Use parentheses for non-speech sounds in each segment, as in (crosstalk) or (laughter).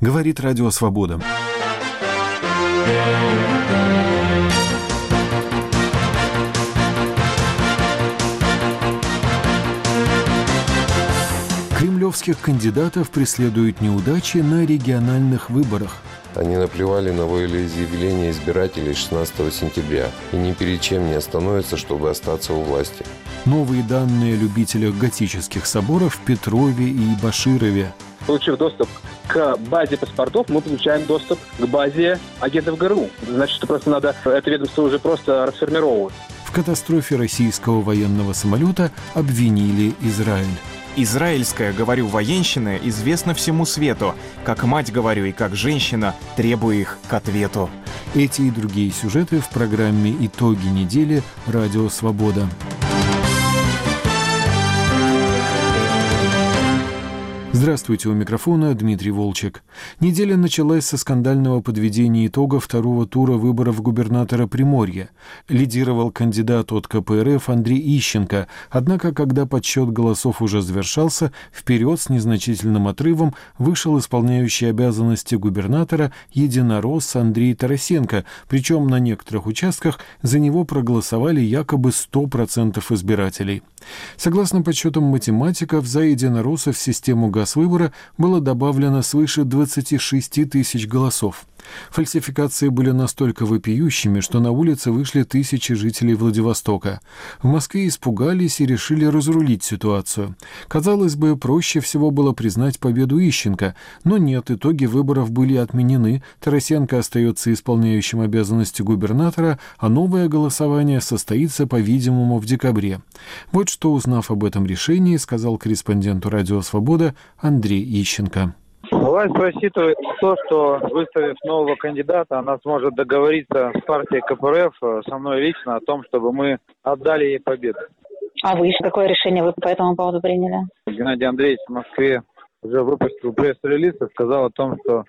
Говорит Радио Свобода. Кремлевских кандидатов преследуют неудачи на региональных выборах – они наплевали на волеизъявление избирателей 16 сентября и ни перед чем не остановятся, чтобы остаться у власти. Новые данные о любителях готических соборов в Петрове и Баширове. Получив доступ к базе паспортов, мы получаем доступ к базе агентов ГРУ. Значит, что просто надо это ведомство уже просто расформировать. В катастрофе российского военного самолета обвинили Израиль. Израильская, говорю, военщина известна всему свету. Как мать говорю и как женщина, требую их к ответу. Эти и другие сюжеты в программе «Итоги недели. Радио Свобода». Здравствуйте, у микрофона Дмитрий Волчек. Неделя началась со скандального подведения итога второго тура выборов губернатора Приморья. Лидировал кандидат от КПРФ Андрей Ищенко, однако, когда подсчет голосов уже завершался, вперед с незначительным отрывом вышел исполняющий обязанности губернатора единорос Андрей Тарасенко, причем на некоторых участках за него проголосовали якобы 100% избирателей. Согласно подсчетам математиков, за единороссов в систему газвыбора было добавлено свыше 26 тысяч голосов. Фальсификации были настолько вопиющими, что на улицы вышли тысячи жителей Владивостока. В Москве испугались и решили разрулить ситуацию. Казалось бы, проще всего было признать победу Ищенко, но нет, итоги выборов были отменены, Тарасенко остается исполняющим обязанности губернатора, а новое голосование состоится, по-видимому, в декабре. Вот что, узнав об этом решении, сказал корреспонденту «Радио Свобода» Андрей Ищенко. Власть рассчитывает на то, что выставив нового кандидата, она сможет договориться с партией КПРФ, э, со мной лично, о том, чтобы мы отдали ей победу. А вы какое решение вы по этому поводу приняли? Геннадий Андреевич в Москве уже выпустил пресс-релиз и сказал о том, что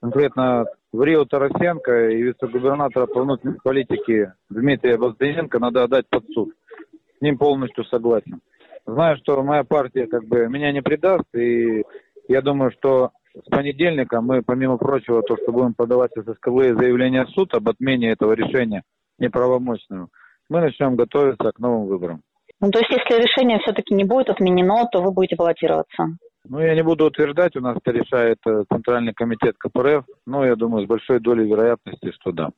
конкретно в Рио Тарасенко и вице-губернатора по внутренней политике Дмитрия Богданенко надо отдать под суд. С ним полностью согласен. Знаю, что моя партия как бы меня не предаст, и я думаю, что с понедельника мы, помимо прочего, то, что будем подавать ССКВ заявление в суд об отмене этого решения неправомочного, мы начнем готовиться к новым выборам. Ну, то есть, если решение все-таки не будет отменено, то вы будете баллотироваться? Ну, я не буду утверждать, у нас это решает э, Центральный комитет КПРФ, но я думаю, с большой долей вероятности, что да.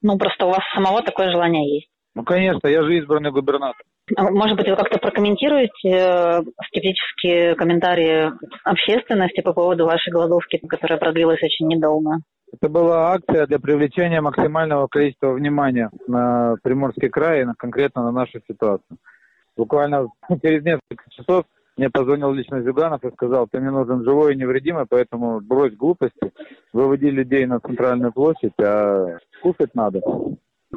Ну, просто у вас самого такое желание есть. Ну, конечно, я же избранный губернатор. А может быть, вы как-то прокомментируете э, скептические комментарии общественности по поводу вашей голодовки, которая продлилась очень недолго? Это была акция для привлечения максимального количества внимания на Приморский край и на, конкретно на нашу ситуацию. Буквально (laughs) через несколько часов мне позвонил лично Зюганов и сказал, ты мне нужен живой и невредимый, поэтому брось глупости, выводи людей на центральную площадь, а кушать надо.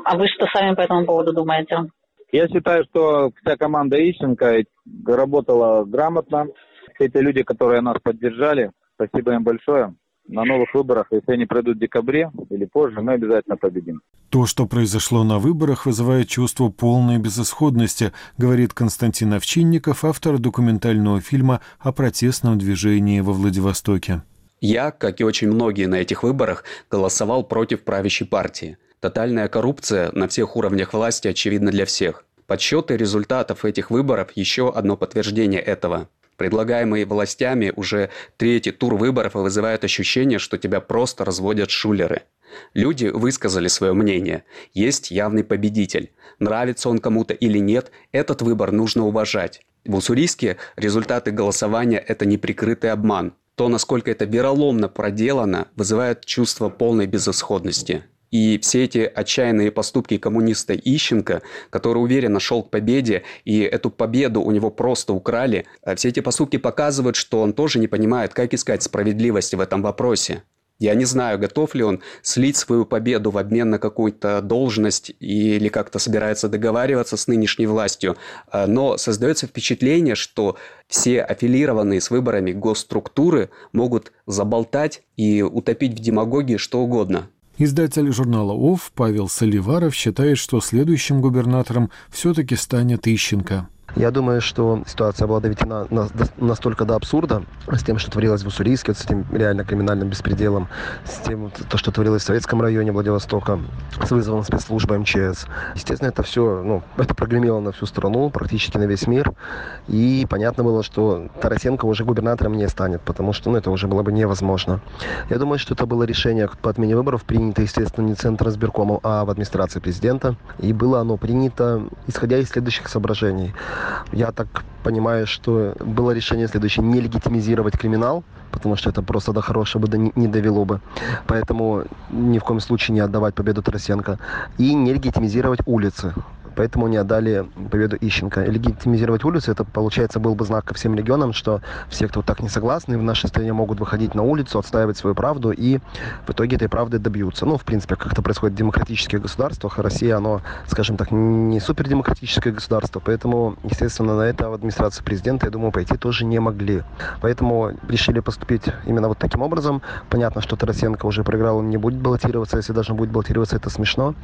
А вы что сами по этому поводу думаете? Я считаю, что вся команда Ищенко работала грамотно. Все эти люди, которые нас поддержали, спасибо им большое. На новых выборах, если они пройдут в декабре или позже, мы обязательно победим. То, что произошло на выборах, вызывает чувство полной безысходности, говорит Константин Овчинников, автор документального фильма о протестном движении во Владивостоке. Я, как и очень многие на этих выборах, голосовал против правящей партии – Тотальная коррупция на всех уровнях власти очевидна для всех. Подсчеты результатов этих выборов – еще одно подтверждение этого. Предлагаемые властями уже третий тур выборов вызывает ощущение, что тебя просто разводят шулеры. Люди высказали свое мнение. Есть явный победитель. Нравится он кому-то или нет, этот выбор нужно уважать. В Уссурийске результаты голосования – это неприкрытый обман. То, насколько это вероломно проделано, вызывает чувство полной безысходности. И все эти отчаянные поступки коммуниста Ищенко, который уверенно шел к победе, и эту победу у него просто украли, а все эти поступки показывают, что он тоже не понимает, как искать справедливость в этом вопросе. Я не знаю, готов ли он слить свою победу в обмен на какую-то должность или как-то собирается договариваться с нынешней властью, а, но создается впечатление, что все аффилированные с выборами госструктуры могут заболтать и утопить в демагогии что угодно. Издатель журнала ОФ Павел Соливаров считает, что следующим губернатором все-таки станет Ищенко. Я думаю, что ситуация была доведена настолько до абсурда с тем, что творилось в Уссурийске, вот с этим реально криминальным беспределом, с тем, то, что творилось в Советском районе Владивостока, с вызовом спецслужбы МЧС. Естественно, это все, ну, это прогремело на всю страну, практически на весь мир. И понятно было, что Тарасенко уже губернатором не станет, потому что, ну, это уже было бы невозможно. Я думаю, что это было решение по отмене выборов, принято, естественно, не Центр избиркомом, а в администрации президента. И было оно принято, исходя из следующих соображений. Я так понимаю, что было решение следующее, не легитимизировать криминал, потому что это просто до хорошего бы не довело бы. Поэтому ни в коем случае не отдавать победу Тарасенко. И не легитимизировать улицы. Поэтому не отдали победу Ищенко. Легитимизировать улицы, это, получается, был бы знак ко всем регионам, что все, кто так не согласны, в нашей стране могут выходить на улицу, отстаивать свою правду и в итоге этой правды добьются. Ну, в принципе, как это происходит в демократических государствах. Россия, оно, скажем так, не супердемократическое государство, поэтому, естественно, на это в администрации президента, я думаю, пойти тоже не могли. Поэтому решили поступить именно вот таким образом. Понятно, что Тарасенко уже проиграл, он не будет баллотироваться. Если даже будет баллотироваться, это смешно.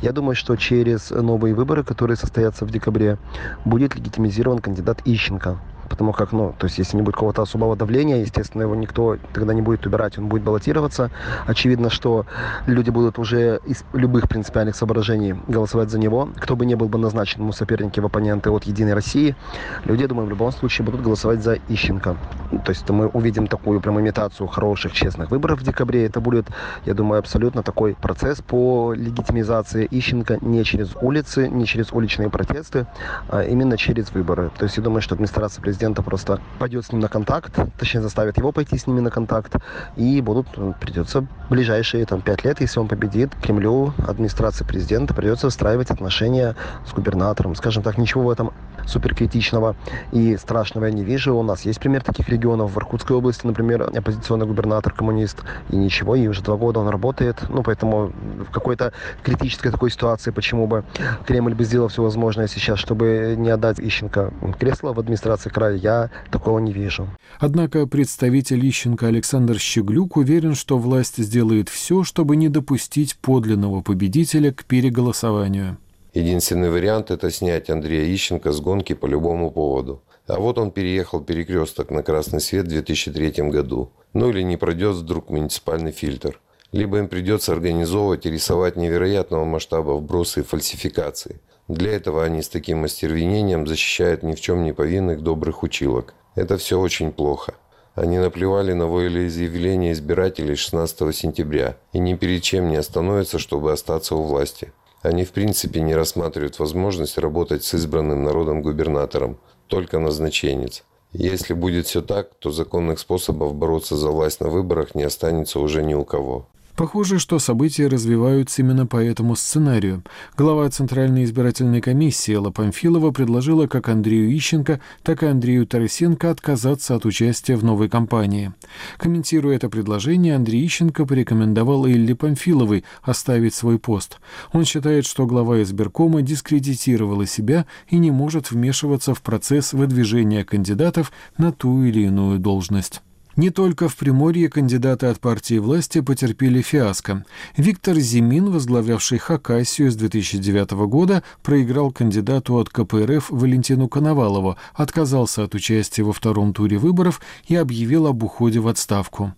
Я думаю, что через новые выборы выборы, которые состоятся в декабре, будет легитимизирован кандидат Ищенко потому как, ну, то есть если не будет какого-то особого давления, естественно, его никто тогда не будет убирать, он будет баллотироваться. Очевидно, что люди будут уже из любых принципиальных соображений голосовать за него. Кто бы не был бы назначен ему соперники в оппоненты от «Единой России», люди, я думаю, в любом случае будут голосовать за Ищенко. То есть мы увидим такую прям имитацию хороших, честных выборов в декабре. Это будет, я думаю, абсолютно такой процесс по легитимизации Ищенко не через улицы, не через уличные протесты, а именно через выборы. То есть я думаю, что администрация президента президента просто пойдет с ним на контакт, точнее заставит его пойти с ними на контакт, и будут, ну, придется ближайшие там пять лет, если он победит, Кремлю, администрации президента придется выстраивать отношения с губернатором. Скажем так, ничего в этом суперкритичного и страшного я не вижу. У нас есть пример таких регионов. В Иркутской области, например, оппозиционный губернатор, коммунист, и ничего, и уже два года он работает. Ну, поэтому в какой-то критической такой ситуации, почему бы Кремль бы сделал все возможное сейчас, чтобы не отдать Ищенко кресло в администрации края, я такого не вижу. Однако представитель Ищенко Александр Щеглюк уверен, что власть сделает все, чтобы не допустить подлинного победителя к переголосованию. Единственный вариант – это снять Андрея Ищенко с гонки по любому поводу. А вот он переехал перекресток на красный свет в 2003 году. Ну или не пройдет вдруг муниципальный фильтр. Либо им придется организовывать и рисовать невероятного масштаба вбросы и фальсификации. Для этого они с таким остервенением защищают ни в чем не повинных добрых училок. Это все очень плохо. Они наплевали на волеизъявление избирателей 16 сентября и ни перед чем не остановятся, чтобы остаться у власти. Они в принципе не рассматривают возможность работать с избранным народом губернатором, только назначенец. Если будет все так, то законных способов бороться за власть на выборах не останется уже ни у кого. Похоже, что события развиваются именно по этому сценарию. Глава Центральной избирательной комиссии Элла Памфилова предложила как Андрею Ищенко, так и Андрею Тарасенко отказаться от участия в новой кампании. Комментируя это предложение, Андрей Ищенко порекомендовал Элле Памфиловой оставить свой пост. Он считает, что глава избиркома дискредитировала себя и не может вмешиваться в процесс выдвижения кандидатов на ту или иную должность. Не только в Приморье кандидаты от партии власти потерпели фиаско. Виктор Зимин, возглавлявший Хакасию с 2009 года, проиграл кандидату от КПРФ Валентину Коновалову, отказался от участия во втором туре выборов и объявил об уходе в отставку.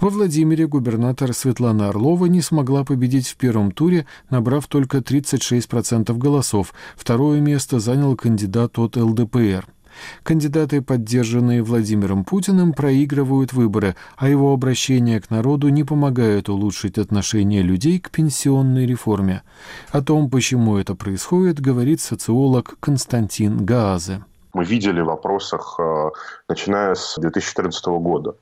Во Владимире губернатор Светлана Орлова не смогла победить в первом туре, набрав только 36% голосов. Второе место занял кандидат от ЛДПР. Кандидаты, поддержанные Владимиром Путиным, проигрывают выборы, а его обращение к народу не помогает улучшить отношение людей к пенсионной реформе. О том, почему это происходит, говорит социолог Константин Гаазе. Мы видели в вопросах, э, начиная с 2014 года.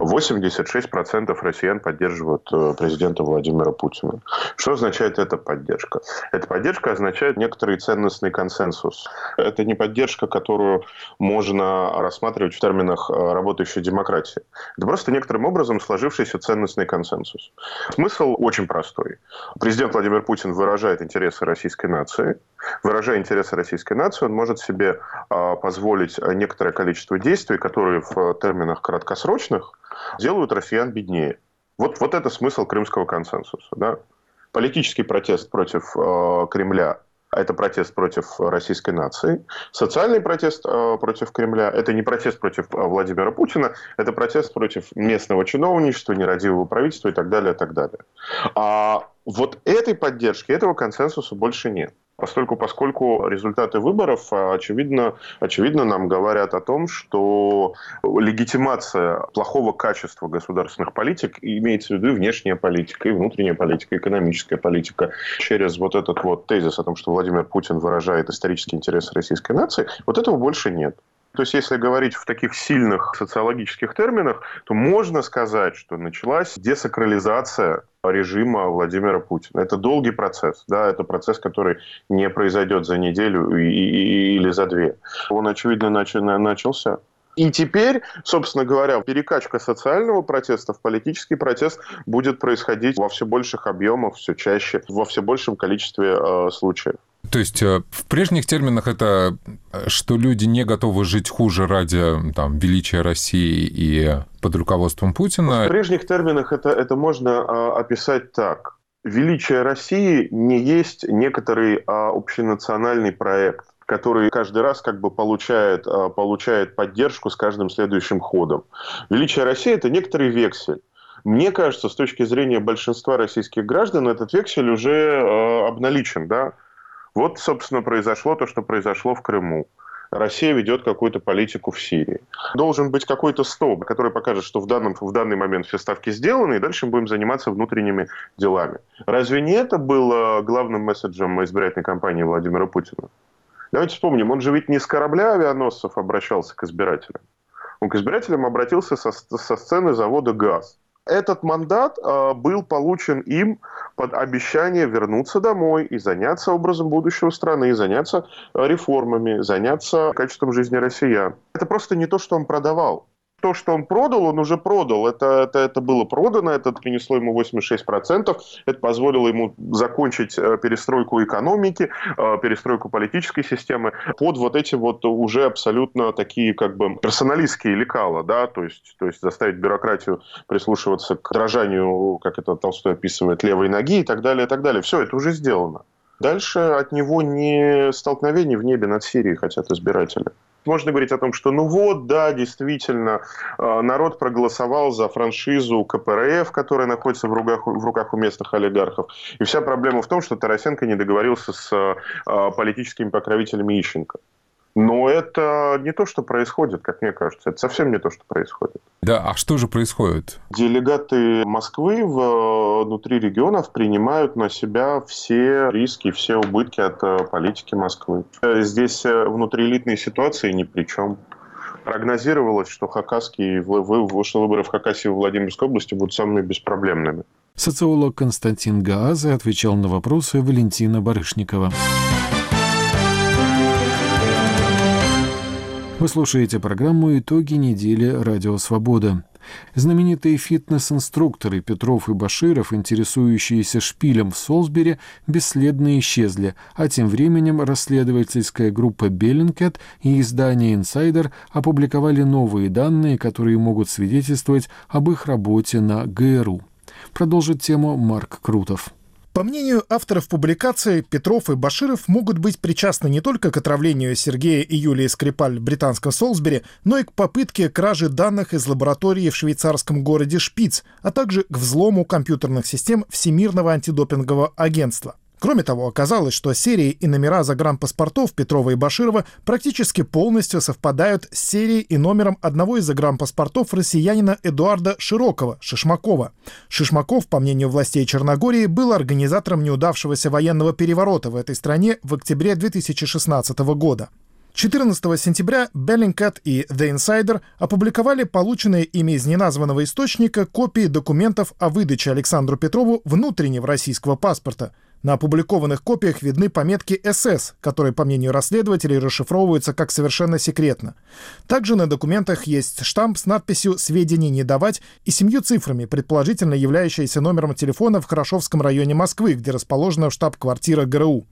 86% россиян поддерживают э, президента Владимира Путина. Что означает эта поддержка? Эта поддержка означает некоторый ценностный консенсус. Это не поддержка, которую можно рассматривать в терминах э, работающей демократии. Это просто некоторым образом сложившийся ценностный консенсус. Смысл очень простой. Президент Владимир Путин выражает интересы российской нации. Выражая интересы российской нации, он может себе э, позволить некоторое количество действий, которые в терминах краткосрочных делают россиян беднее. Вот, вот это смысл крымского консенсуса. Да? Политический протест против э, Кремля это протест против российской нации. Социальный протест э, против Кремля – это не протест против э, Владимира Путина, это протест против местного чиновничества, нерадивого правительства и так далее, и так далее. А вот этой поддержки, этого консенсуса больше нет. Постольку, поскольку результаты выборов, а, очевидно, очевидно, нам говорят о том, что легитимация плохого качества государственных политик имеется в виду и внешняя политика, и внутренняя политика, и экономическая политика. Через вот этот вот тезис о том, что Владимир Путин выражает исторические интересы российской нации, вот этого больше нет. То есть, если говорить в таких сильных социологических терминах, то можно сказать, что началась десакрализация режима Владимира Путина. Это долгий процесс, да, это процесс, который не произойдет за неделю или за две. Он, очевидно, начал, начался. И теперь, собственно говоря, перекачка социального протеста в политический протест будет происходить во все больших объемах, все чаще, во все большем количестве э, случаев. То есть э, в прежних терминах это э, что люди не готовы жить хуже ради там, величия России и под руководством Путина. В прежних терминах это, это можно а, описать так. Величие России не есть некоторый а, общенациональный проект который каждый раз как бы получает, а, получает поддержку с каждым следующим ходом. Величие России – это некоторый вексель. Мне кажется, с точки зрения большинства российских граждан, этот вексель уже э, обналичен. Да? Вот, собственно, произошло то, что произошло в Крыму. Россия ведет какую-то политику в Сирии. Должен быть какой-то столб, который покажет, что в, данном, в данный момент все ставки сделаны, и дальше мы будем заниматься внутренними делами. Разве не это было главным месседжем избирательной кампании Владимира Путина? Давайте вспомним, он же ведь не с корабля авианосцев обращался к избирателям. Он к избирателям обратился со, со сцены завода «ГАЗ». Этот мандат э, был получен им под обещание вернуться домой и заняться образом будущего страны, заняться э, реформами, заняться качеством жизни россиян. Это просто не то, что он продавал то, что он продал, он уже продал. Это, это, это было продано, это принесло ему 86%. Это позволило ему закончить э, перестройку экономики, э, перестройку политической системы под вот эти вот уже абсолютно такие как бы персоналистские лекала, да, то есть, то есть заставить бюрократию прислушиваться к дрожанию, как это Толстой описывает, левой ноги и так далее, и так далее. Все, это уже сделано. Дальше от него не столкновений в небе над Сирией хотят избиратели. Можно говорить о том, что ну вот, да, действительно, э, народ проголосовал за франшизу КПРФ, которая находится в руках, в руках у местных олигархов. И вся проблема в том, что Тарасенко не договорился с э, политическими покровителями Ищенко. Но это не то, что происходит, как мне кажется. Это совсем не то, что происходит. Да, а что же происходит? Делегаты Москвы внутри регионов принимают на себя все риски, все убытки от э, политики Москвы. Здесь э, внутриэлитные ситуации ни при чем. Прогнозировалось, что хакасские, что выборы в Хакасии и Владимирской области будут самыми беспроблемными. Социолог Константин Гаазе отвечал на вопросы Валентина Барышникова. Вы слушаете программу «Итоги недели. Радио Свобода». Знаменитые фитнес-инструкторы Петров и Баширов, интересующиеся шпилем в Солсбери, бесследно исчезли, а тем временем расследовательская группа «Bellingcat» и издание «Insider» опубликовали новые данные, которые могут свидетельствовать об их работе на ГРУ. Продолжит тему Марк Крутов. По мнению авторов публикации, Петров и Баширов могут быть причастны не только к отравлению Сергея и Юлии Скрипаль в британском Солсбери, но и к попытке кражи данных из лаборатории в швейцарском городе Шпиц, а также к взлому компьютерных систем Всемирного антидопингового агентства. Кроме того, оказалось, что серии и номера загранпаспортов Петрова и Баширова практически полностью совпадают с серией и номером одного из загранпаспортов россиянина Эдуарда Широкого, Шишмакова. Шишмаков, по мнению властей Черногории, был организатором неудавшегося военного переворота в этой стране в октябре 2016 года. 14 сентября Bellingcat и The Insider опубликовали полученные ими из неназванного источника копии документов о выдаче Александру Петрову внутреннего российского паспорта – на опубликованных копиях видны пометки «СС», которые, по мнению расследователей, расшифровываются как совершенно секретно. Также на документах есть штамп с надписью «Сведений не давать» и семью цифрами, предположительно являющиеся номером телефона в Хорошовском районе Москвы, где расположена штаб-квартира ГРУ.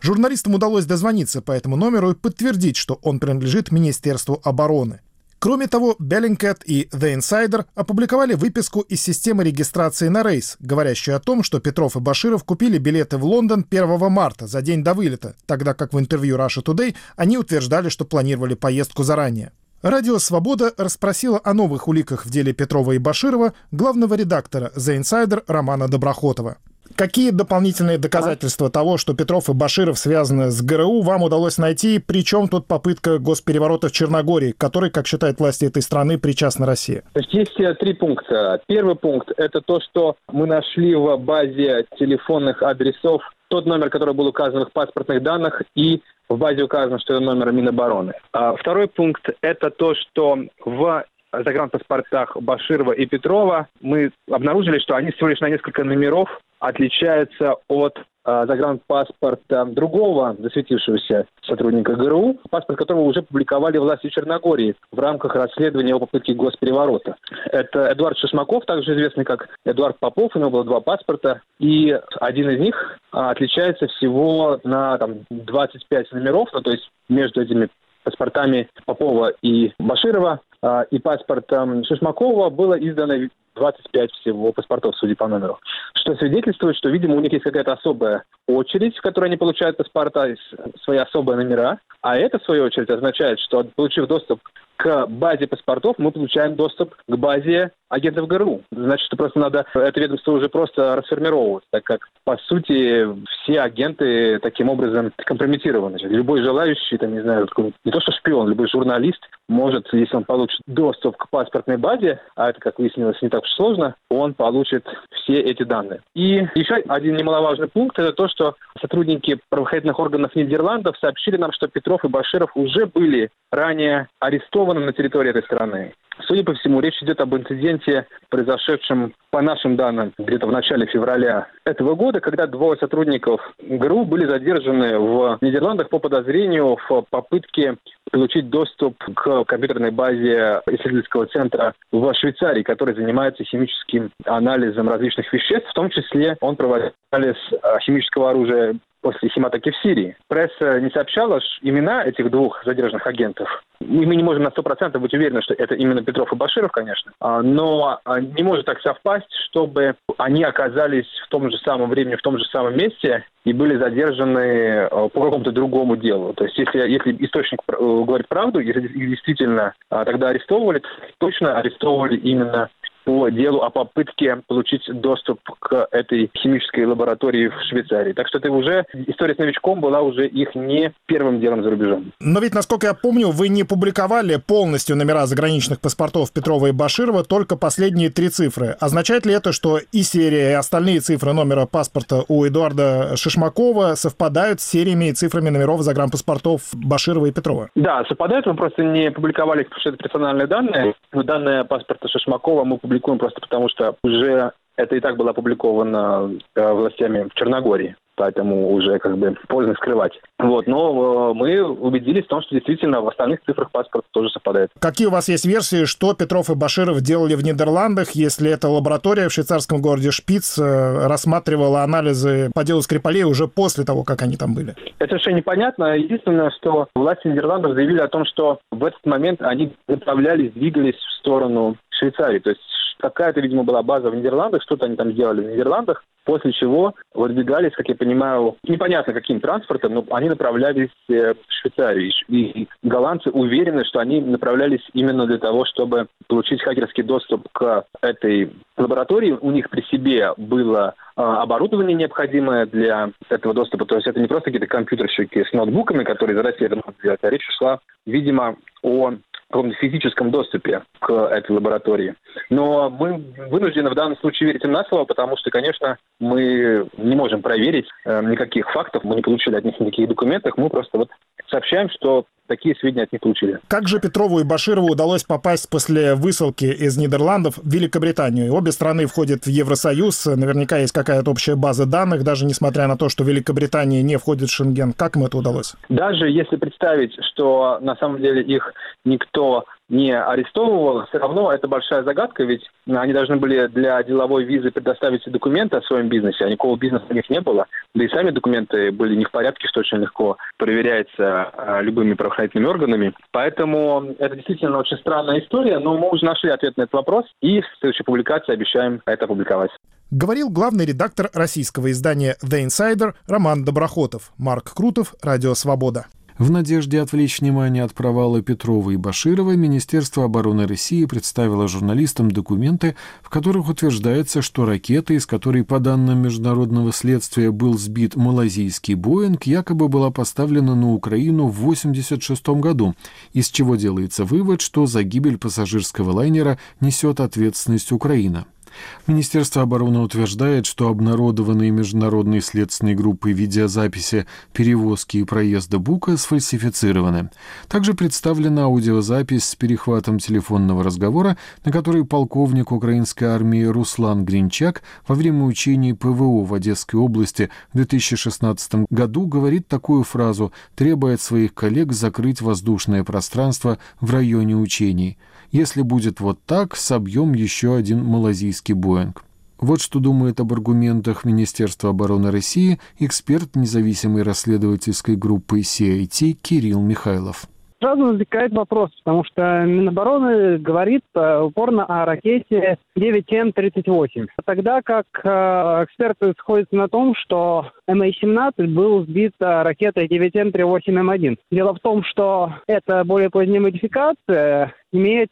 Журналистам удалось дозвониться по этому номеру и подтвердить, что он принадлежит Министерству обороны. Кроме того, Bellingcat и The Insider опубликовали выписку из системы регистрации на рейс, говорящую о том, что Петров и Баширов купили билеты в Лондон 1 марта, за день до вылета, тогда как в интервью Russia Today они утверждали, что планировали поездку заранее. Радио «Свобода» расспросила о новых уликах в деле Петрова и Баширова главного редактора The Insider Романа Доброхотова. Какие дополнительные доказательства того, что Петров и Баширов связаны с ГРУ, вам удалось найти? Причем тут попытка госпереворота в Черногории, который, как считают власти этой страны, причастна Россия? Есть э, три пункта. Первый пункт – это то, что мы нашли в базе телефонных адресов тот номер, который был указан в паспортных данных, и в базе указано, что это номер Минобороны. А второй пункт – это то, что в загранпаспортах Баширова и Петрова мы обнаружили, что они всего лишь на несколько номеров отличаются от э, загранпаспорта другого засветившегося сотрудника ГРУ, паспорт которого уже публиковали власти Черногории в рамках расследования его попытки госпереворота. Это Эдуард Шишмаков, также известный как Эдуард Попов, у него было два паспорта, и один из них а, отличается всего на там, 25 номеров, ну, то есть между этими паспортами Попова и Баширова а, и паспортом Шишмакова было издано 25 всего паспортов, судя по номеру. Что свидетельствует, что, видимо, у них есть какая-то особая очередь, в которой они получают паспорта, свои особые номера. А это, в свою очередь, означает, что, получив доступ к базе паспортов, мы получаем доступ к базе агентов ГРУ. Значит, что просто надо это ведомство уже просто расформировать, так как, по сути, все агенты таким образом компрометированы. Любой желающий, там, не знаю, не то что шпион, любой журналист может, если он получит доступ к паспортной базе, а это, как выяснилось, не так уж сложно, он получит все эти данные. И еще один немаловажный пункт – это то, что сотрудники правоохранительных органов Нидерландов сообщили нам, что Петров и Баширов уже были ранее арестованы на территории этой страны. Судя по всему, речь идет об инциденте, произошедшем, по нашим данным, где-то в начале февраля этого года, когда двое сотрудников ГРУ были задержаны в Нидерландах по подозрению в попытке получить доступ к компьютерной базе исследовательского центра в Швейцарии, который занимается химическим анализом различных веществ, в том числе он проводил анализ а, химического оружия после химатаки в Сирии. Пресса не сообщала имена этих двух задержанных агентов. И мы не можем на 100% быть уверены, что это именно Петров и Баширов, конечно. А, но а, не может так совпасть, чтобы они оказались в том же самом времени, в том же самом месте и были задержаны а, по какому-то другому делу. То есть если, если источник э, говорит правду, если их действительно тогда арестовывали, точно арестовывали именно по делу о попытке получить доступ к этой химической лаборатории в Швейцарии. Так что это уже история с новичком была уже их не первым делом за рубежом. Но ведь, насколько я помню, вы не публиковали полностью номера заграничных паспортов Петрова и Баширова, только последние три цифры. Означает ли это, что и серия, и остальные цифры номера паспорта у Эдуарда Шишмакова совпадают с сериями и цифрами номеров загранпаспортов Баширова и Петрова? Да, совпадают. Мы просто не публиковали, потому что это персональные данные. Данные паспорта Шишмакова мы публикуем просто потому, что уже это и так было опубликовано э, властями в Черногории поэтому уже как бы поздно скрывать. Вот, но э, мы убедились в том, что действительно в остальных цифрах паспорт тоже совпадает. Какие у вас есть версии, что Петров и Баширов делали в Нидерландах, если эта лаборатория в швейцарском городе Шпиц э, рассматривала анализы по делу Скрипалей уже после того, как они там были? Это совершенно непонятно. Единственное, что власти Нидерландов заявили о том, что в этот момент они направлялись, двигались в сторону Швейцарии. То есть какая-то, видимо, была база в Нидерландах, что-то они там делали в Нидерландах, после чего выдвигались, как я понимаю, непонятно каким транспортом, но они направлялись э, в Швейцарию. И голландцы уверены, что они направлялись именно для того, чтобы получить хакерский доступ к этой лаборатории. У них при себе было э, оборудование необходимое для этого доступа. То есть это не просто какие-то компьютерщики с ноутбуками, которые за Россию это могут сделать, а речь шла, видимо, о каком-то физическом доступе к этой лаборатории. Но мы вынуждены в данном случае верить им на слово, потому что, конечно, мы не можем проверить э, никаких фактов, мы не получили от них никаких документов, мы просто вот сообщаем, что такие сведения от них получили. Как же Петрову и Баширову удалось попасть после высылки из Нидерландов в Великобританию? Обе страны входят в Евросоюз, наверняка есть какая-то общая база данных, даже несмотря на то, что Великобритания не входит в Шенген. Как им это удалось? Даже если представить, что на самом деле их никто не арестовывал, все равно это большая загадка, ведь они должны были для деловой визы предоставить документы о своем бизнесе, а никакого бизнеса у них не было. Да и сами документы были не в порядке, что очень легко проверяется а, любыми правоохранительными органами. Поэтому это действительно очень странная история, но мы уже нашли ответ на этот вопрос и в следующей публикации обещаем это опубликовать. Говорил главный редактор российского издания The Insider Роман Доброхотов. Марк Крутов, Радио Свобода. В надежде отвлечь внимание от провала Петрова и Баширова, Министерство обороны России представило журналистам документы, в которых утверждается, что ракета, из которой, по данным международного следствия, был сбит малазийский Боинг, якобы была поставлена на Украину в 1986 году, из чего делается вывод, что за гибель пассажирского лайнера несет ответственность Украина. Министерство обороны утверждает, что обнародованные международной следственной группой видеозаписи перевозки и проезда Бука сфальсифицированы. Также представлена аудиозапись с перехватом телефонного разговора, на который полковник украинской армии Руслан Гринчак во время учений ПВО в Одесской области в 2016 году говорит такую фразу, требуя от своих коллег закрыть воздушное пространство в районе учений. Если будет вот так, собьем еще один малазийский Боинг. Вот что думает об аргументах Министерства обороны России эксперт независимой расследовательской группы CIT Кирилл Михайлов. Сразу возникает вопрос, потому что Минобороны говорит э, упорно о ракете 9М-38. Тогда как э, эксперты сходятся на том, что MH-17 был сбит э, ракетой 9М-38М1. Дело в том, что это более поздняя модификация имеет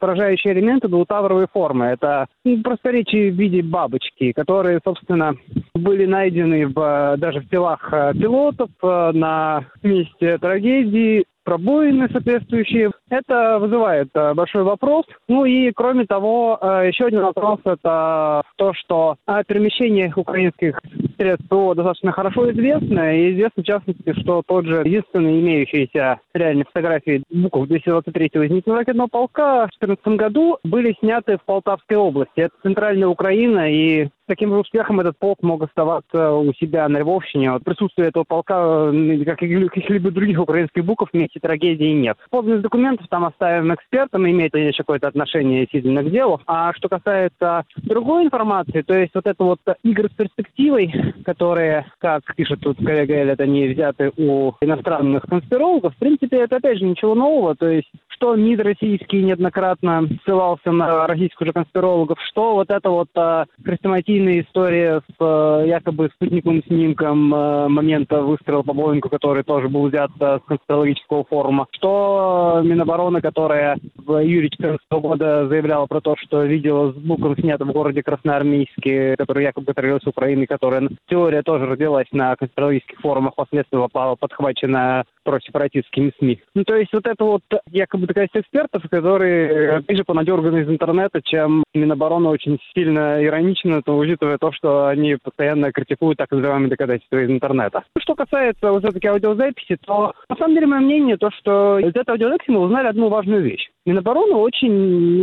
поражающие элементы двутавровой формы. Это ну, просторечие в виде бабочки, которые, собственно, были найдены в, даже в телах пилотов на месте трагедии пробоины соответствующие. Это вызывает э, большой вопрос. Ну и, кроме того, э, еще один вопрос – это то, что о перемещениях украинских средств достаточно хорошо известно. И известно, в частности, что тот же единственный имеющийся реальные фотографии букв 223-го зенитного ракетного полка в 2014 году были сняты в Полтавской области. Это центральная Украина, и таким же успехом этот полк мог оставаться у себя на Львовщине. Вот присутствие этого полка, как и каких-либо других украинских букв, вместе трагедии нет. Подлинность документов там оставим экспертам, имеет ли какое-то отношение действительно к делу. А что касается другой информации, то есть вот это вот игры с перспективой, которые, как пишет тут коллега Эллет, они взяты у иностранных конспирологов, в принципе, это опять же ничего нового. То есть что МИД российский неоднократно ссылался на российских же конспирологов, что вот это вот а, хрестоматийная история с а, якобы спутниковым снимком а, момента выстрела по Боингу, который тоже был взят а, с конспирологического форума, что Минобороны, которая в июле 2014 года заявляла про то, что видео с буквом снято в городе Красноармейске, который якобы контролируется Украиной, которая теория тоже родилась на конспирологических форумах, впоследствии попала подхвачена просепаратистскими СМИ. Ну, то есть вот это вот якобы такая экспертов, которые ближе понадерганы из интернета, чем Минобороны очень сильно иронично, то, учитывая то, что они постоянно критикуют так называемые доказательства из интернета. Что касается вот все-таки аудиозаписи, то на самом деле мое мнение то, что из этой аудиозаписи мы узнали одну важную вещь. Минобороны очень,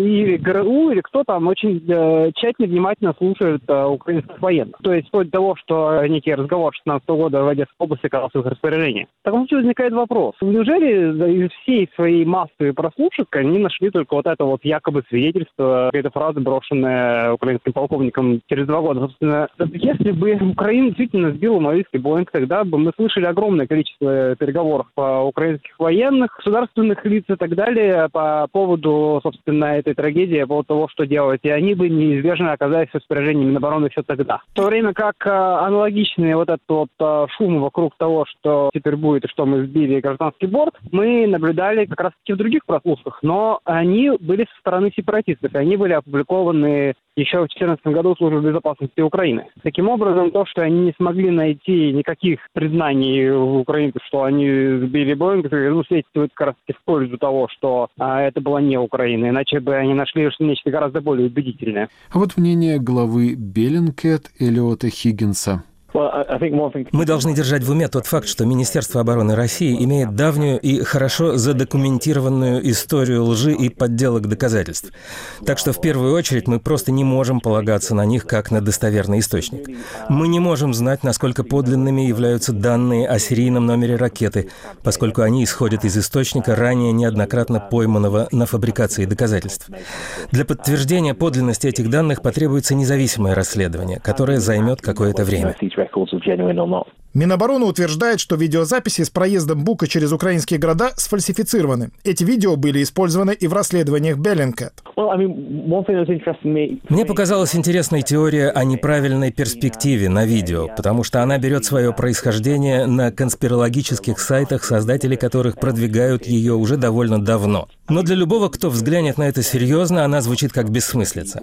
или ГРУ, или кто там, очень э, тщательно, внимательно слушают э, украинских военных. То есть вплоть до того, что некий разговор 16 года в Одесской области оказался в их распоряжении. В таком случае возникает вопрос. Неужели из всей своей массы прослушек они нашли только вот это вот якобы свидетельство, какая-то фраза, брошенная украинским полковником через два года? Собственно, если бы Украина действительно сбила малийский Боинг, тогда бы мы слышали огромное количество переговоров по украинских военных, государственных лиц и так далее по поводу, собственно, этой трагедии, по поводу того, что делать. И они бы неизбежно оказались в распоряжении Минобороны еще тогда. В то время как э, аналогичный вот этот вот э, шум вокруг того, что теперь будет и что мы сбили гражданский борт, мы наблюдали как раз-таки в других прослушках, но они были со стороны сепаратистов, и они были опубликованы еще в 2014 году Службы безопасности Украины. Таким образом, то, что они не смогли найти никаких признаний в Украине, что они сбили Боинг, ну, свидетельствует как раз в пользу того, что а, это была не Украина, иначе бы они нашли нечто гораздо более убедительное. А вот мнение главы Беллинкет Элиота Хиггинса. Мы должны держать в уме тот факт, что Министерство обороны России имеет давнюю и хорошо задокументированную историю лжи и подделок доказательств. Так что в первую очередь мы просто не можем полагаться на них как на достоверный источник. Мы не можем знать, насколько подлинными являются данные о серийном номере ракеты, поскольку они исходят из источника, ранее неоднократно пойманного на фабрикации доказательств. Для подтверждения подлинности этих данных потребуется независимое расследование, которое займет какое-то время. records are genuine or not. Минобороны утверждает, что видеозаписи с проездом Бука через украинские города сфальсифицированы. Эти видео были использованы и в расследованиях Беллинкет. Мне показалась интересной теория о неправильной перспективе на видео, потому что она берет свое происхождение на конспирологических сайтах, создатели которых продвигают ее уже довольно давно. Но для любого, кто взглянет на это серьезно, она звучит как бессмыслица.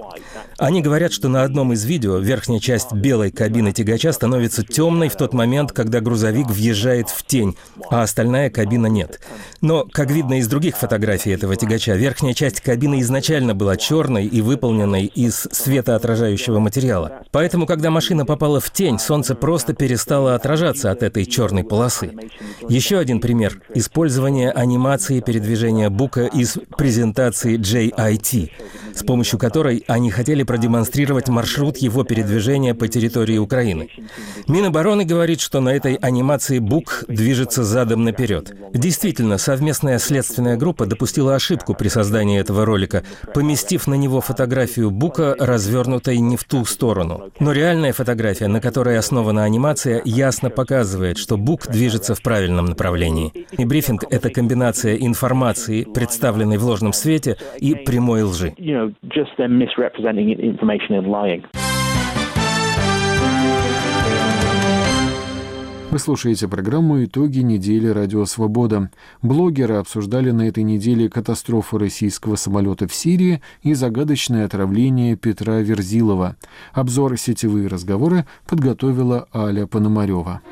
Они говорят, что на одном из видео верхняя часть белой кабины тягача становится темной в тот момент, когда грузовик въезжает в тень, а остальная кабина нет. Но, как видно из других фотографий этого тягача, верхняя часть кабины изначально была черной и выполненной из светоотражающего материала. Поэтому, когда машина попала в тень, солнце просто перестало отражаться от этой черной полосы. Еще один пример – использование анимации передвижения бука из презентации JIT, с помощью которой они хотели продемонстрировать маршрут его передвижения по территории Украины. Минобороны говорит, что на этой анимации Бук движется задом наперед. Действительно, совместная следственная группа допустила ошибку при создании этого ролика, поместив на него фотографию Бука, развернутой не в ту сторону. Но реальная фотография, на которой основана анимация, ясно показывает, что Бук движется в правильном направлении. И брифинг — это комбинация информации, представленной в ложном свете, и прямой лжи. Вы слушаете программу «Итоги недели Радио Свобода». Блогеры обсуждали на этой неделе катастрофу российского самолета в Сирии и загадочное отравление Петра Верзилова. Обзор сетевые разговоры подготовила Аля Пономарева.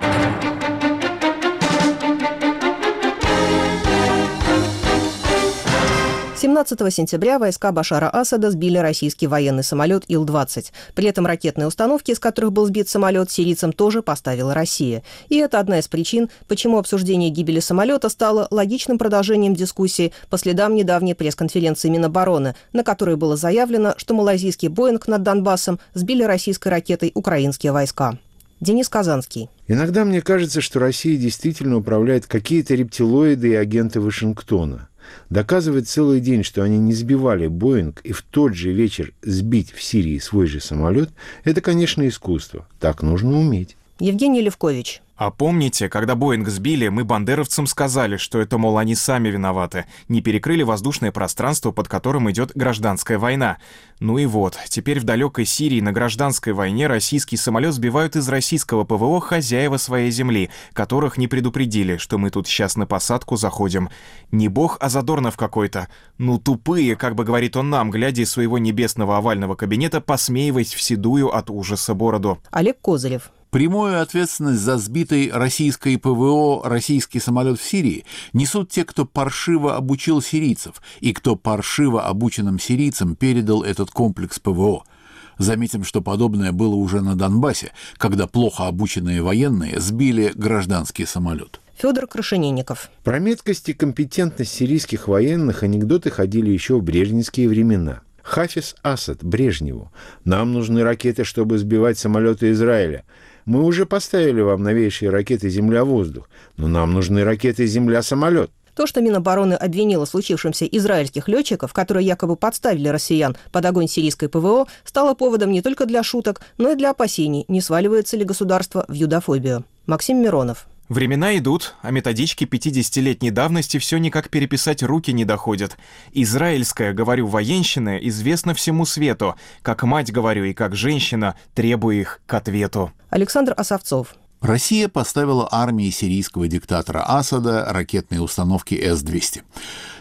17 сентября войска Башара Асада сбили российский военный самолет Ил-20. При этом ракетные установки, из которых был сбит самолет, сирийцам тоже поставила Россия. И это одна из причин, почему обсуждение гибели самолета стало логичным продолжением дискуссии по следам недавней пресс-конференции Минобороны, на которой было заявлено, что малайзийский «Боинг» над Донбассом сбили российской ракетой украинские войска. Денис Казанский. Иногда мне кажется, что Россия действительно управляет какие-то рептилоиды и агенты Вашингтона – Доказывать целый день, что они не сбивали Боинг и в тот же вечер сбить в Сирии свой же самолет, это, конечно, искусство. Так нужно уметь. Евгений Левкович. А помните, когда Боинг сбили, мы бандеровцам сказали, что это, мол, они сами виноваты, не перекрыли воздушное пространство, под которым идет гражданская война. Ну и вот, теперь в далекой Сирии на гражданской войне российский самолет сбивают из российского ПВО хозяева своей земли, которых не предупредили, что мы тут сейчас на посадку заходим. Не бог, а Задорнов какой-то. Ну тупые, как бы говорит он нам, глядя из своего небесного овального кабинета, посмеиваясь в седую от ужаса бороду. Олег Козырев. Прямую ответственность за сбитый российской ПВО российский самолет в Сирии несут те, кто паршиво обучил сирийцев и кто паршиво обученным сирийцам передал этот комплекс ПВО. Заметим, что подобное было уже на Донбассе, когда плохо обученные военные сбили гражданский самолет. Федор Крашенинников. Про меткость и компетентность сирийских военных анекдоты ходили еще в брежневские времена. Хафиз Асад Брежневу. Нам нужны ракеты, чтобы сбивать самолеты Израиля. Мы уже поставили вам новейшие ракеты «Земля-воздух», но нам нужны ракеты «Земля-самолет». То, что Минобороны обвинило случившемся израильских летчиков, которые якобы подставили россиян под огонь сирийской ПВО, стало поводом не только для шуток, но и для опасений, не сваливается ли государство в юдофобию. Максим Миронов. Времена идут, а методички 50-летней давности все никак переписать руки не доходят. Израильская, говорю, военщина известна всему свету. Как мать говорю и как женщина, требую их к ответу. Александр Осовцов. Россия поставила армии сирийского диктатора Асада ракетные установки С-200.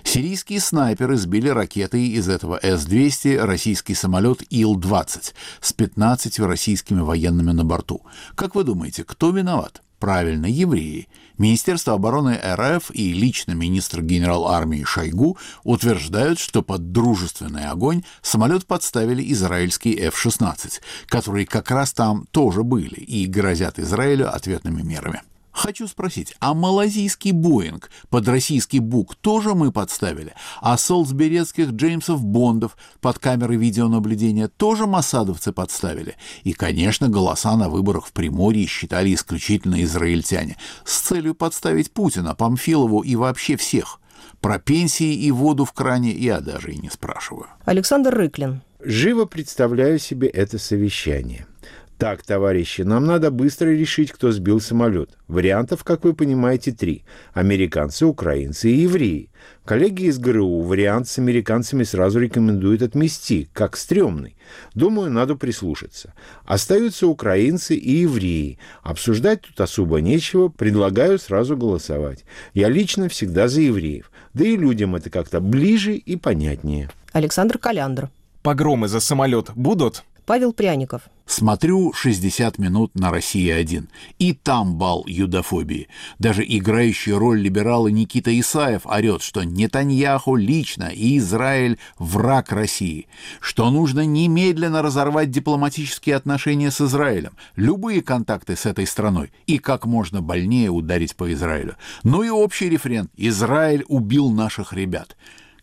Сирийские снайперы сбили ракетой из этого С-200 российский самолет Ил-20 с 15 российскими военными на борту. Как вы думаете, кто виноват? Правильно, евреи. Министерство обороны РФ и лично министр генерал армии Шойгу утверждают, что под дружественный огонь самолет подставили израильские F-16, которые как раз там тоже были и грозят Израилю ответными мерами. Хочу спросить, а малазийский Боинг под российский Бук тоже мы подставили? А солсберецких Джеймсов Бондов под камеры видеонаблюдения тоже масадовцы подставили? И, конечно, голоса на выборах в Приморье считали исключительно израильтяне с целью подставить Путина, Памфилову и вообще всех. Про пенсии и воду в кране я даже и не спрашиваю. Александр Рыклин. Живо представляю себе это совещание – так, товарищи, нам надо быстро решить, кто сбил самолет. Вариантов, как вы понимаете, три. Американцы, украинцы и евреи. Коллеги из ГРУ вариант с американцами сразу рекомендуют отмести, как стрёмный. Думаю, надо прислушаться. Остаются украинцы и евреи. Обсуждать тут особо нечего, предлагаю сразу голосовать. Я лично всегда за евреев. Да и людям это как-то ближе и понятнее. Александр Каляндр. Погромы за самолет будут? Павел Пряников. Смотрю 60 минут на «Россия-1». И там бал юдофобии. Даже играющий роль либерала Никита Исаев орет, что Нетаньяху лично и Израиль – враг России, что нужно немедленно разорвать дипломатические отношения с Израилем, любые контакты с этой страной и как можно больнее ударить по Израилю. Ну и общий рефрен «Израиль убил наших ребят».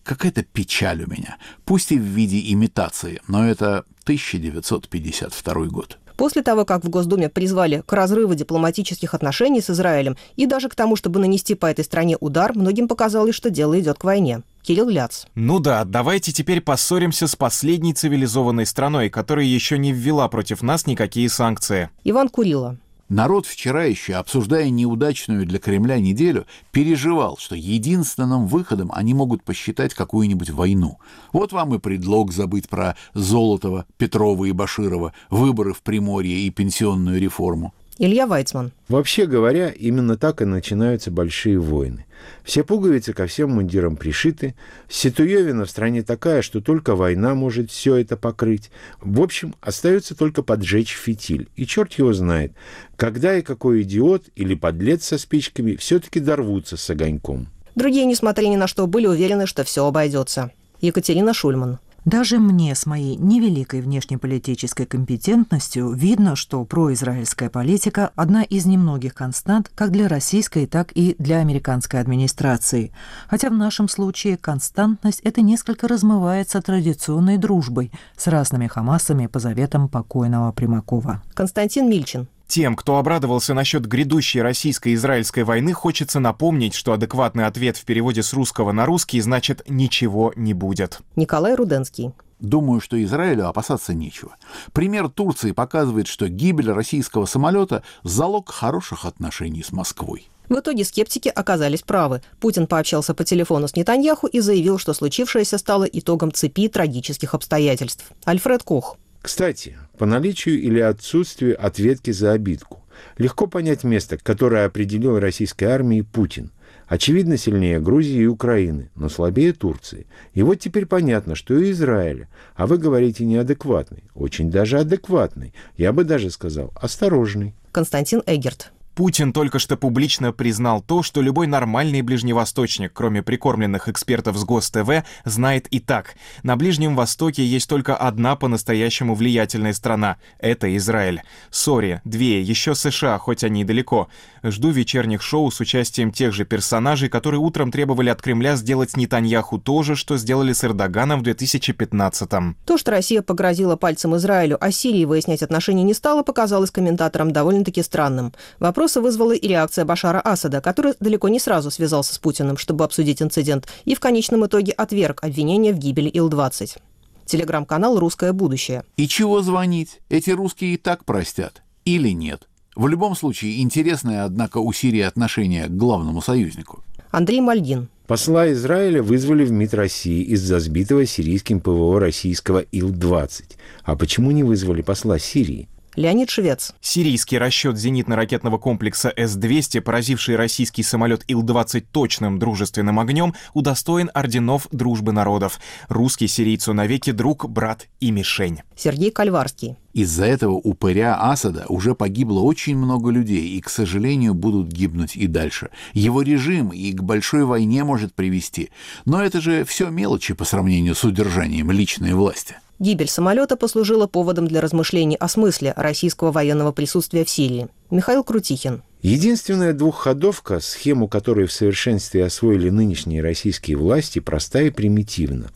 Какая-то печаль у меня, пусть и в виде имитации, но это 1952 год. После того, как в Госдуме призвали к разрыву дипломатических отношений с Израилем и даже к тому, чтобы нанести по этой стране удар, многим показалось, что дело идет к войне. Кирилл Ляц. Ну да, давайте теперь поссоримся с последней цивилизованной страной, которая еще не ввела против нас никакие санкции. Иван Курила. Народ вчера еще, обсуждая неудачную для Кремля неделю, переживал, что единственным выходом они могут посчитать какую-нибудь войну. Вот вам и предлог забыть про Золотого, Петрова и Баширова, выборы в Приморье и пенсионную реформу. Илья Вайцман. Вообще говоря, именно так и начинаются большие войны. Все пуговицы ко всем мундирам пришиты, ситуевина в стране такая, что только война может все это покрыть. В общем, остается только поджечь фитиль. И черт его знает, когда и какой идиот или подлец со спичками все-таки дорвутся с огоньком. Другие, несмотря ни на что, были уверены, что все обойдется. Екатерина Шульман. Даже мне с моей невеликой внешнеполитической компетентностью видно, что произраильская политика – одна из немногих констант как для российской, так и для американской администрации. Хотя в нашем случае константность это несколько размывается традиционной дружбой с разными Хамасами по заветам покойного Примакова. Константин Мильчин. Тем, кто обрадовался насчет грядущей российско-израильской войны, хочется напомнить, что адекватный ответ в переводе с русского на русский значит «ничего не будет». Николай Руденский. Думаю, что Израилю опасаться нечего. Пример Турции показывает, что гибель российского самолета – залог хороших отношений с Москвой. В итоге скептики оказались правы. Путин пообщался по телефону с Нетаньяху и заявил, что случившееся стало итогом цепи трагических обстоятельств. Альфред Кох. Кстати, по наличию или отсутствию ответки за обидку. Легко понять место, которое определил российской армии Путин. Очевидно, сильнее Грузии и Украины, но слабее Турции. И вот теперь понятно, что и Израиля. А вы говорите неадекватный. Очень даже адекватный. Я бы даже сказал, осторожный. Константин Эгерт. Путин только что публично признал то, что любой нормальный ближневосточник, кроме прикормленных экспертов с ГосТВ, знает и так. На Ближнем Востоке есть только одна по-настоящему влиятельная страна — это Израиль. Сори, две, еще США, хоть они и далеко. Жду вечерних шоу с участием тех же персонажей, которые утром требовали от Кремля сделать Нетаньяху то же, что сделали с Эрдоганом в 2015-м. То, что Россия погрозила пальцем Израилю, а Сирии выяснять отношения не стала, показалось комментаторам довольно-таки странным. Вопрос Вопросы вызвала и реакция Башара Асада, который далеко не сразу связался с Путиным, чтобы обсудить инцидент, и в конечном итоге отверг обвинения в гибели Ил-20. Телеграм-канал «Русское будущее». И чего звонить? Эти русские и так простят. Или нет? В любом случае, интересное, однако, у Сирии отношение к главному союзнику. Андрей Мальгин. Посла Израиля вызвали в МИД России из-за сбитого сирийским ПВО российского Ил-20. А почему не вызвали посла Сирии? Леонид Швец. Сирийский расчет зенитно-ракетного комплекса С-200, поразивший российский самолет Ил-20 точным дружественным огнем, удостоен орденов дружбы народов. Русский сирийцу навеки друг, брат и мишень. Сергей Кальварский. Из-за этого упыря Асада уже погибло очень много людей, и, к сожалению, будут гибнуть и дальше. Его режим и к большой войне может привести. Но это же все мелочи по сравнению с удержанием личной власти. Гибель самолета послужила поводом для размышлений о смысле российского военного присутствия в Сирии. Михаил Крутихин. Единственная двухходовка, схему которой в совершенстве освоили нынешние российские власти, проста и примитивна.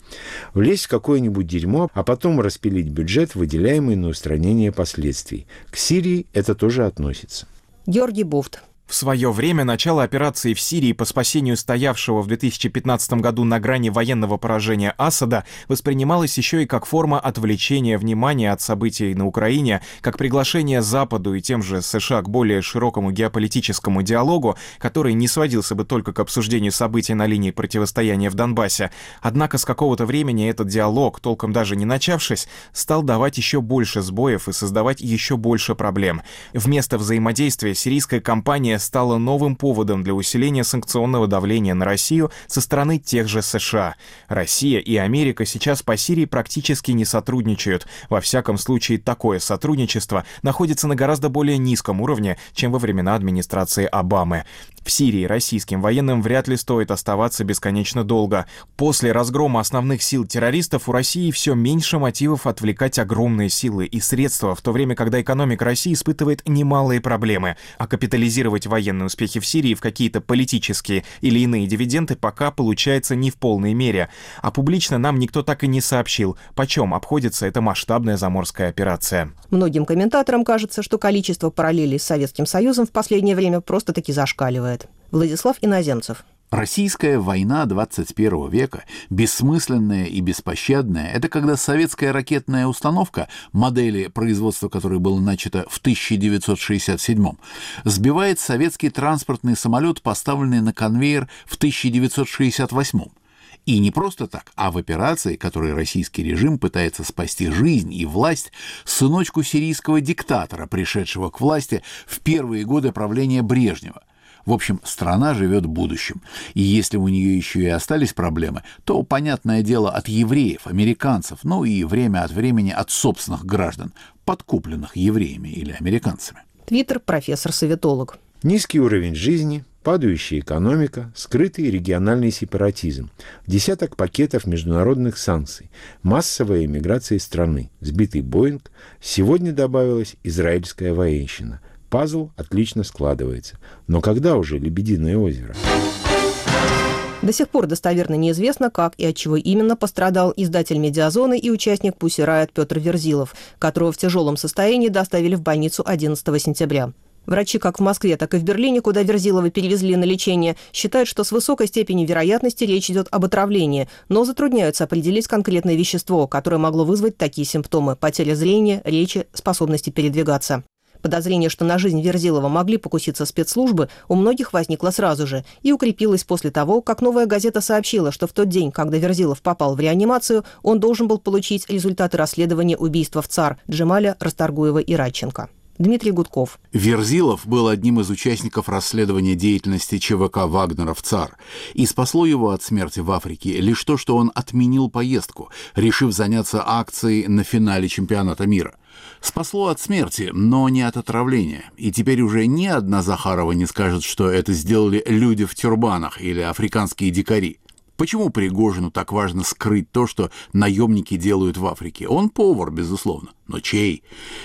Влезть в какое-нибудь дерьмо, а потом распилить бюджет, выделяемый на устранение последствий. К Сирии это тоже относится. Георгий Буфт. В свое время начало операции в Сирии по спасению стоявшего в 2015 году на грани военного поражения Асада воспринималось еще и как форма отвлечения внимания от событий на Украине, как приглашение Западу и тем же США к более широкому геополитическому диалогу, который не сводился бы только к обсуждению событий на линии противостояния в Донбассе. Однако с какого-то времени этот диалог, толком даже не начавшись, стал давать еще больше сбоев и создавать еще больше проблем. Вместо взаимодействия сирийская кампания стало новым поводом для усиления санкционного давления на Россию со стороны тех же США. Россия и Америка сейчас по Сирии практически не сотрудничают. Во всяком случае, такое сотрудничество находится на гораздо более низком уровне, чем во времена администрации Обамы. В Сирии российским военным вряд ли стоит оставаться бесконечно долго. После разгрома основных сил террористов у России все меньше мотивов отвлекать огромные силы и средства, в то время, когда экономика России испытывает немалые проблемы, а капитализировать военные успехи в Сирии в какие-то политические или иные дивиденды пока получается не в полной мере. А публично нам никто так и не сообщил, почем обходится эта масштабная заморская операция. Многим комментаторам кажется, что количество параллелей с Советским Союзом в последнее время просто-таки зашкаливает. Владислав Иноземцев. Российская война 21 века, бессмысленная и беспощадная, это когда советская ракетная установка, модели производства которой было начато в 1967 сбивает советский транспортный самолет, поставленный на конвейер в 1968 и не просто так, а в операции, которой российский режим пытается спасти жизнь и власть сыночку сирийского диктатора, пришедшего к власти в первые годы правления Брежнева. В общем, страна живет будущим. И если у нее еще и остались проблемы, то, понятное дело, от евреев, американцев, ну и время от времени от собственных граждан, подкупленных евреями или американцами. Твиттер профессор-советолог. Низкий уровень жизни, падающая экономика, скрытый региональный сепаратизм, десяток пакетов международных санкций, массовая эмиграция страны, сбитый Боинг, сегодня добавилась израильская военщина. Пазл отлично складывается. Но когда уже «Лебединое озеро»? До сих пор достоверно неизвестно, как и от чего именно пострадал издатель «Медиазоны» и участник «Пусси Райот» Петр Верзилов, которого в тяжелом состоянии доставили в больницу 11 сентября. Врачи как в Москве, так и в Берлине, куда Верзилова перевезли на лечение, считают, что с высокой степенью вероятности речь идет об отравлении, но затрудняются определить конкретное вещество, которое могло вызвать такие симптомы – потеря зрения, речи, способности передвигаться. Подозрение, что на жизнь Верзилова могли покуситься спецслужбы, у многих возникло сразу же и укрепилось после того, как «Новая газета» сообщила, что в тот день, когда Верзилов попал в реанимацию, он должен был получить результаты расследования убийства в ЦАР Джемаля, Расторгуева и Радченко. Дмитрий Гудков. Верзилов был одним из участников расследования деятельности ЧВК Вагнера в ЦАР. И спасло его от смерти в Африке лишь то, что он отменил поездку, решив заняться акцией на финале чемпионата мира. Спасло от смерти, но не от отравления. И теперь уже ни одна Захарова не скажет, что это сделали люди в тюрбанах или африканские дикари. Почему Пригожину так важно скрыть то, что наемники делают в Африке? Он повар, безусловно. Но чей?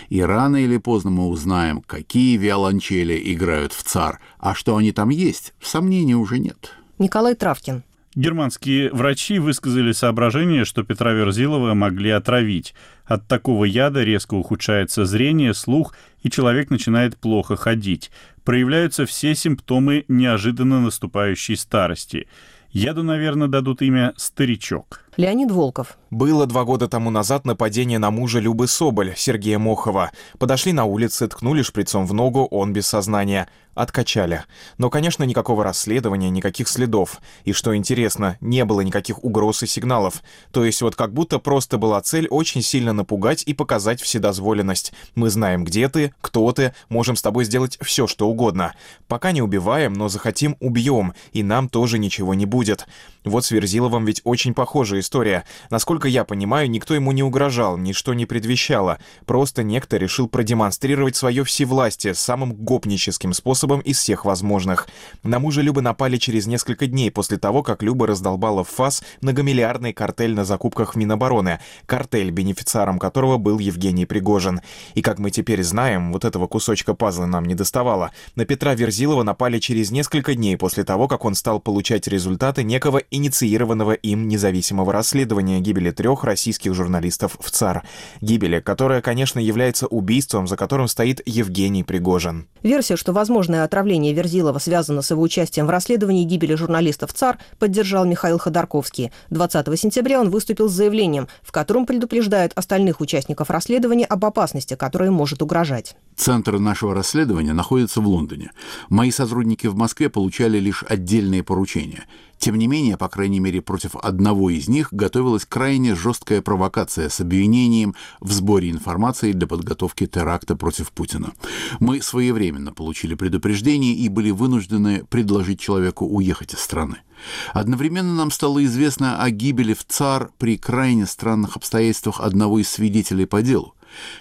И рано или поздно мы узнаем, какие виолончели играют в ЦАР, а что они там есть, сомнений уже нет. Николай Травкин. Германские врачи высказали соображение, что Петра Верзилова могли отравить. От такого яда резко ухудшается зрение, слух, и человек начинает плохо ходить. Проявляются все симптомы неожиданно наступающей старости – Яду, наверное, дадут имя «старичок». Леонид Волков. Было два года тому назад нападение на мужа Любы Соболь, Сергея Мохова. Подошли на улице, ткнули шприцом в ногу, он без сознания. Откачали. Но, конечно, никакого расследования, никаких следов. И что интересно, не было никаких угроз и сигналов. То есть вот как будто просто была цель очень сильно напугать и показать вседозволенность. Мы знаем, где ты, кто ты, можем с тобой сделать все, что угодно. Пока не убиваем, но захотим, убьем, и нам тоже ничего не будет. Вот с Верзиловым ведь очень похожая история. Насколько я понимаю, никто ему не угрожал, ничто не предвещало. Просто некто решил продемонстрировать свое всевластие самым гопническим способом из всех возможных. На мужа Любы напали через несколько дней после того, как Люба раздолбала в ФАС многомиллиардный картель на закупках в Минобороны, картель, бенефициаром которого был Евгений Пригожин. И как мы теперь знаем, вот этого кусочка пазла нам не доставало. На Петра Верзилова напали через несколько дней после того, как он стал получать результаты некого инициированного им независимого расследования гибели трех российских журналистов в ЦАР. Гибели, которая, конечно, является убийством, за которым стоит Евгений Пригожин. Версия, что возможное отравление Верзилова связано с его участием в расследовании гибели журналистов ЦАР, поддержал Михаил Ходорковский. 20 сентября он выступил с заявлением, в котором предупреждает остальных участников расследования об опасности, которая может угрожать. Центр нашего расследования находится в Лондоне. Мои сотрудники в Москве получали лишь отдельные поручения. Тем не менее, по крайней мере, против одного из них готовилась крайне жесткая провокация с обвинением в сборе информации для подготовки теракта против Путина. Мы своевременно получили предупреждение и были вынуждены предложить человеку уехать из страны. Одновременно нам стало известно о гибели в ЦАР при крайне странных обстоятельствах одного из свидетелей по делу.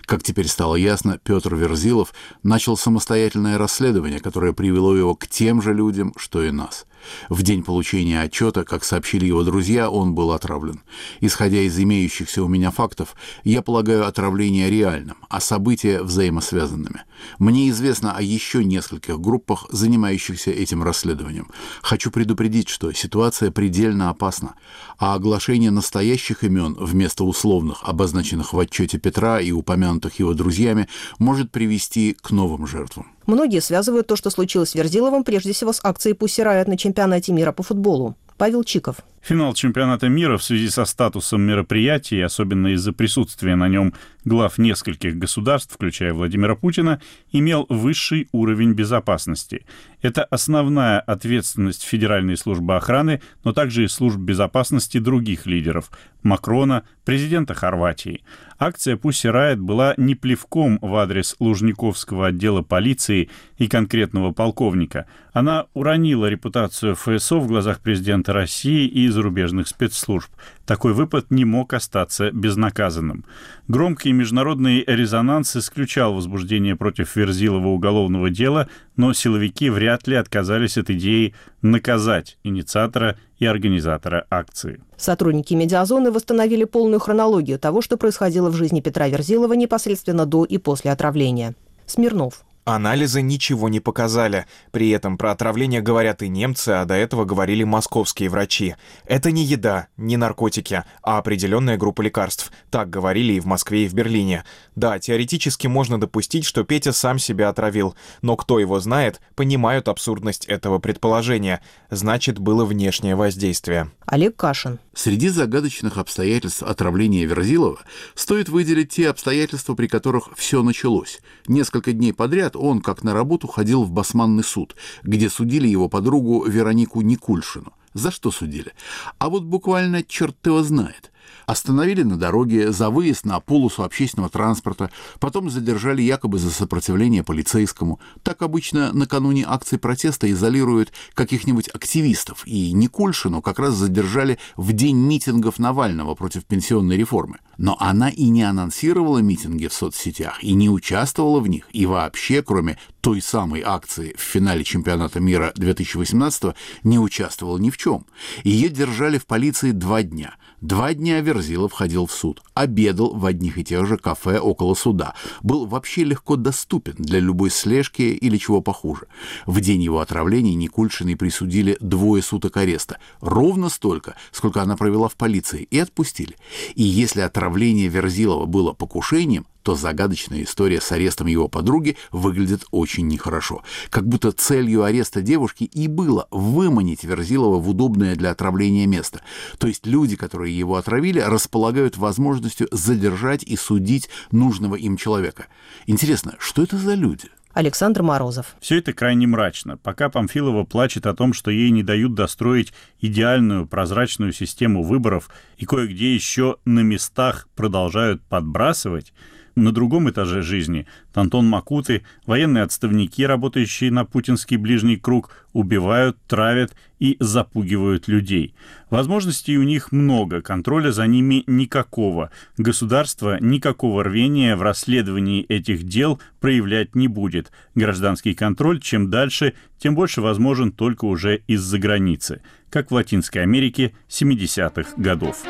Как теперь стало ясно, Петр Верзилов начал самостоятельное расследование, которое привело его к тем же людям, что и нас. В день получения отчета, как сообщили его друзья, он был отравлен. Исходя из имеющихся у меня фактов, я полагаю отравление реальным, а события взаимосвязанными. Мне известно о еще нескольких группах, занимающихся этим расследованием. Хочу предупредить, что ситуация предельно опасна, а оглашение настоящих имен вместо условных, обозначенных в отчете Петра и упомянутых его друзьями, может привести к новым жертвам. Многие связывают то, что случилось с Верзиловым, прежде всего с акцией «Пусси Райот» на чемпионате мира по футболу. Павел Чиков. Финал чемпионата мира в связи со статусом мероприятия, особенно из-за присутствия на нем глав нескольких государств, включая Владимира Путина, имел высший уровень безопасности. Это основная ответственность Федеральной службы охраны, но также и служб безопасности других лидеров – Макрона, президента Хорватии. Акция «Пусси Райт» была не плевком в адрес Лужниковского отдела полиции и конкретного полковника. Она уронила репутацию ФСО в глазах президента России и зарубежных спецслужб. Такой выпад не мог остаться безнаказанным. Громкий международный резонанс исключал возбуждение против Верзилова уголовного дела, но силовики вряд ли отказались от идеи наказать инициатора и организатора акции. Сотрудники медиазоны восстановили полную хронологию того, что происходило в жизни Петра Верзилова непосредственно до и после отравления. Смирнов. Анализы ничего не показали. При этом про отравление говорят и немцы, а до этого говорили московские врачи. Это не еда, не наркотики, а определенная группа лекарств. Так говорили и в Москве, и в Берлине. Да, теоретически можно допустить, что Петя сам себя отравил, но кто его знает, понимают абсурдность этого предположения. Значит, было внешнее воздействие. Олег Кашин. Среди загадочных обстоятельств отравления Верзилова стоит выделить те обстоятельства, при которых все началось. Несколько дней подряд он, как на работу, ходил в Басманный суд, где судили его подругу Веронику Никульшину. За что судили? А вот буквально черт его знает. Остановили на дороге за выезд на полосу общественного транспорта, потом задержали якобы за сопротивление полицейскому. Так обычно накануне акции протеста изолируют каких-нибудь активистов, и Никульшину как раз задержали в день митингов Навального против пенсионной реформы. Но она и не анонсировала митинги в соцсетях, и не участвовала в них, и вообще, кроме той самой акции в финале чемпионата мира 2018 не участвовала ни в чем. Ее держали в полиции два дня. Два дня Верзилов ходил в суд, обедал в одних и тех же кафе около суда, был вообще легко доступен для любой слежки или чего похуже. В день его отравления Никульшиной присудили двое суток ареста, ровно столько, сколько она провела в полиции, и отпустили. И если отравление Верзилова было покушением, то загадочная история с арестом его подруги выглядит очень нехорошо. Как будто целью ареста девушки и было выманить Верзилова в удобное для отравления место. То есть люди, которые его отравили, располагают возможностью задержать и судить нужного им человека. Интересно, что это за люди? Александр Морозов. Все это крайне мрачно. Пока Памфилова плачет о том, что ей не дают достроить идеальную прозрачную систему выборов и кое-где еще на местах продолжают подбрасывать, на другом этаже жизни Антон Макуты, военные отставники, работающие на путинский ближний круг, убивают, травят и запугивают людей. Возможностей у них много, контроля за ними никакого. Государство никакого рвения в расследовании этих дел проявлять не будет. Гражданский контроль чем дальше, тем больше возможен только уже из-за границы, как в Латинской Америке 70-х годов.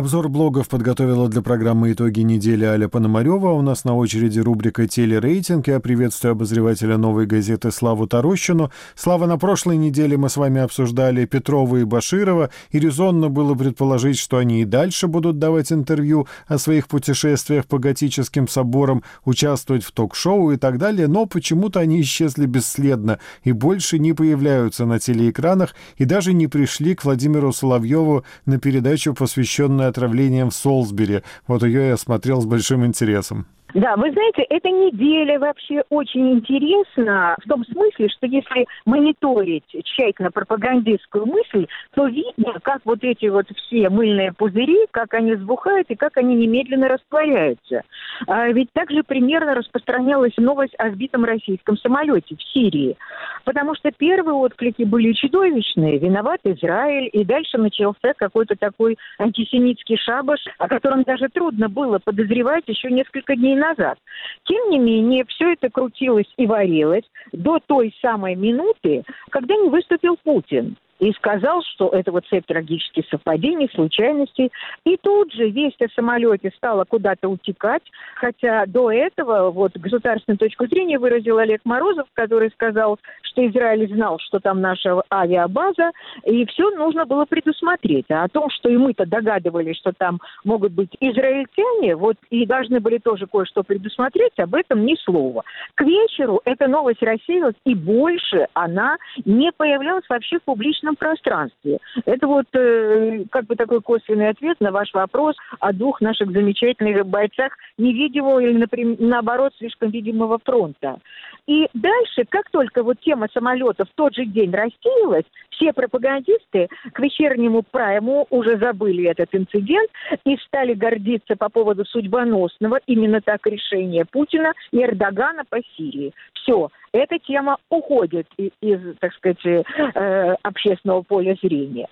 Обзор блогов подготовила для программы «Итоги недели» Аля Пономарева. У нас на очереди рубрика «Телерейтинг». Я приветствую обозревателя «Новой газеты» Славу Тарощину. Слава, на прошлой неделе мы с вами обсуждали Петрова и Баширова, и резонно было предположить, что они и дальше будут давать интервью о своих путешествиях по готическим соборам, участвовать в ток-шоу и так далее, но почему-то они исчезли бесследно и больше не появляются на телеэкранах и даже не пришли к Владимиру Соловьеву на передачу, посвященную отравлением в Солсбери. Вот ее я смотрел с большим интересом. Да, вы знаете, эта неделя вообще очень интересна в том смысле, что если мониторить тщательно пропагандистскую мысль, то видно, как вот эти вот все мыльные пузыри, как они сбухают и как они немедленно растворяются. А ведь также примерно распространялась новость о сбитом российском самолете в Сирии. Потому что первые отклики были чудовищные. Виноват Израиль. И дальше начался какой-то такой антисемитский шабаш, о котором даже трудно было подозревать еще несколько дней назад. Тем не менее, все это крутилось и варилось до той самой минуты, когда не выступил Путин и сказал, что это вот цепь трагических совпадений, случайностей. И тут же весть о самолете стала куда-то утекать, хотя до этого вот государственную точку зрения выразил Олег Морозов, который сказал, что Израиль знал, что там наша авиабаза, и все нужно было предусмотреть. А о том, что и мы-то догадывались, что там могут быть израильтяне, вот и должны были тоже кое-что предусмотреть, об этом ни слова. К вечеру эта новость рассеялась, и больше она не появлялась вообще в публичном пространстве. Это вот э, как бы такой косвенный ответ на ваш вопрос о двух наших замечательных бойцах невидимого или, например, наоборот, слишком видимого фронта. И дальше, как только вот тема самолета в тот же день рассеялась, все пропагандисты к вечернему прайму уже забыли этот инцидент и стали гордиться по поводу судьбоносного именно так решения Путина и Эрдогана по Сирии. Все, эта тема уходит из, так сказать, э, общественного поля зрения.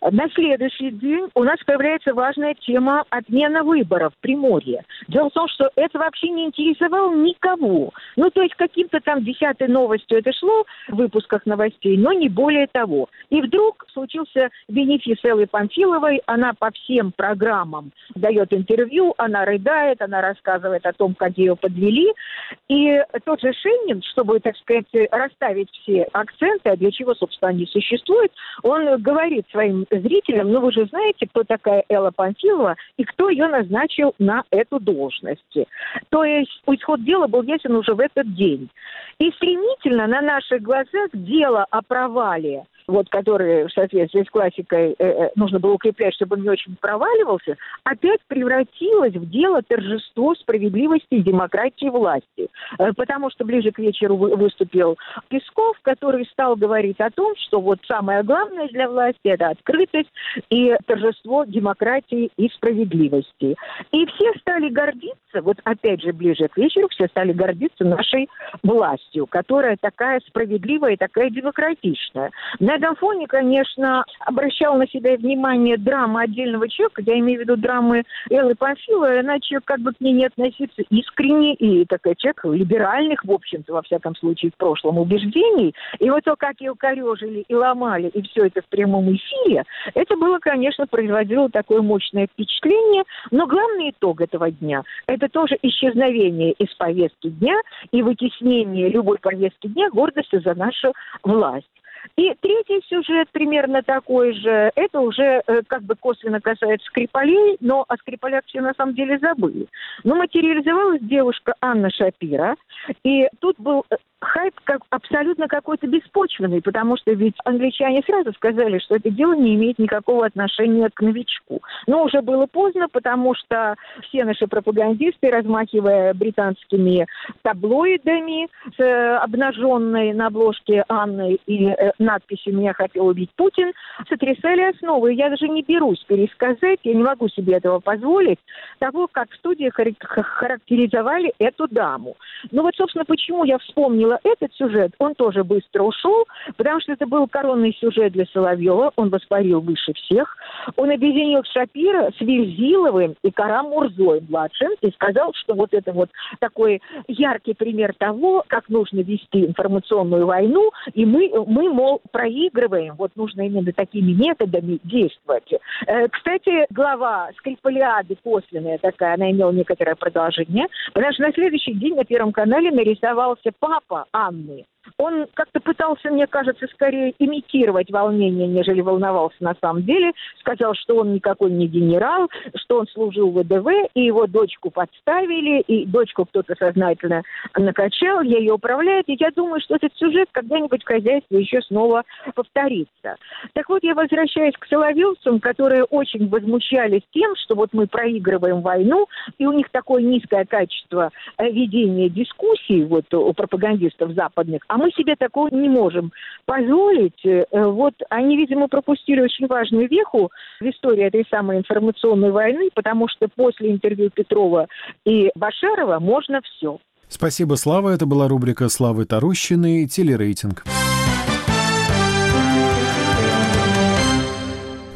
На следующий день у нас появляется важная тема отмена выборов в Приморье. Дело в том, что это вообще не интересовало никого. Ну, то есть каким-то там десятой новостью это шло в выпусках новостей, но не более того. И вдруг случился бенефис Эллы Памфиловой. Она по всем программам дает интервью, она рыдает, она рассказывает о том, как ее подвели. И тот же Шенин, чтобы, так сказать, расставить все акценты, а для чего, собственно, они существуют, он говорит своим зрителям, ну вы же знаете, кто такая Элла Памфилова и кто ее назначил на эту должность. То есть исход дела был ясен уже в этот день. И стремительно на наших глазах дело о провале вот, который в соответствии с классикой э, э, нужно было укреплять, чтобы он не очень проваливался, опять превратилось в дело торжество справедливости демократии власти. Э, потому что ближе к вечеру выступил Песков, который стал говорить о том, что вот самое главное для власти – это открытость и торжество демократии и справедливости. И все стали гордиться, вот опять же ближе к вечеру, все стали гордиться нашей властью, которая такая справедливая и такая демократичная. На этом фоне, конечно, обращал на себя внимание драма отдельного человека, я имею в виду драмы Эллы Памфиловой, иначе как бы к ней не относиться искренне, и такая человек либеральных, в общем-то, во всяком случае, в прошлом убеждений. И вот то, как ее корежили и ломали, и все это в прямом эфире, это было, конечно, производило такое мощное впечатление. Но главный итог этого дня – это тоже исчезновение из повестки дня и вытеснение любой повестки дня гордости за нашу власть. И третий сюжет примерно такой же. Это уже э, как бы косвенно касается Скрипалей, но о Скрипалях все на самом деле забыли. Но материализовалась девушка Анна Шапира, и тут был э, хайп как абсолютно какой-то беспочвенный, потому что ведь англичане сразу сказали, что это дело не имеет никакого отношения к новичку. Но уже было поздно, потому что все наши пропагандисты, размахивая британскими таблоидами с э, обнаженной на обложке Анны и э, надписью «Меня хотел убить Путин», сотрясали основы. Я даже не берусь пересказать, я не могу себе этого позволить, того, как в студии характеризовали эту даму. Ну вот, собственно, почему я вспомнила этот сюжет, он тоже быстро ушел, потому что это был коронный сюжет для Соловьева, он воспарил выше всех. Он объединил Шапира с Вильзиловым и Карам Мурзой-младшим и сказал, что вот это вот такой яркий пример того, как нужно вести информационную войну, и мы, мы мол, проигрываем, вот нужно именно такими методами действовать. Э, кстати, глава Скрипалиады косвенная такая, она имела некоторое продолжение, потому что на следующий день на Первом канале нарисовался папа папа Анны он как-то пытался, мне кажется, скорее имитировать волнение, нежели волновался на самом деле. Сказал, что он никакой не генерал, что он служил в ВДВ, и его дочку подставили, и дочку кто-то сознательно накачал, ее управляет. И я думаю, что этот сюжет когда-нибудь в хозяйстве еще снова повторится. Так вот, я возвращаюсь к соловьевцам, которые очень возмущались тем, что вот мы проигрываем войну, и у них такое низкое качество э, ведения дискуссий вот, у пропагандистов западных, а мы себе такого не можем позволить. Э, вот они, видимо, пропустили очень важную веху в истории этой самой информационной войны, потому что после интервью Петрова и Башарова можно все. Спасибо, Слава. Это была рубрика Славы Тарущины «Телерейтинг».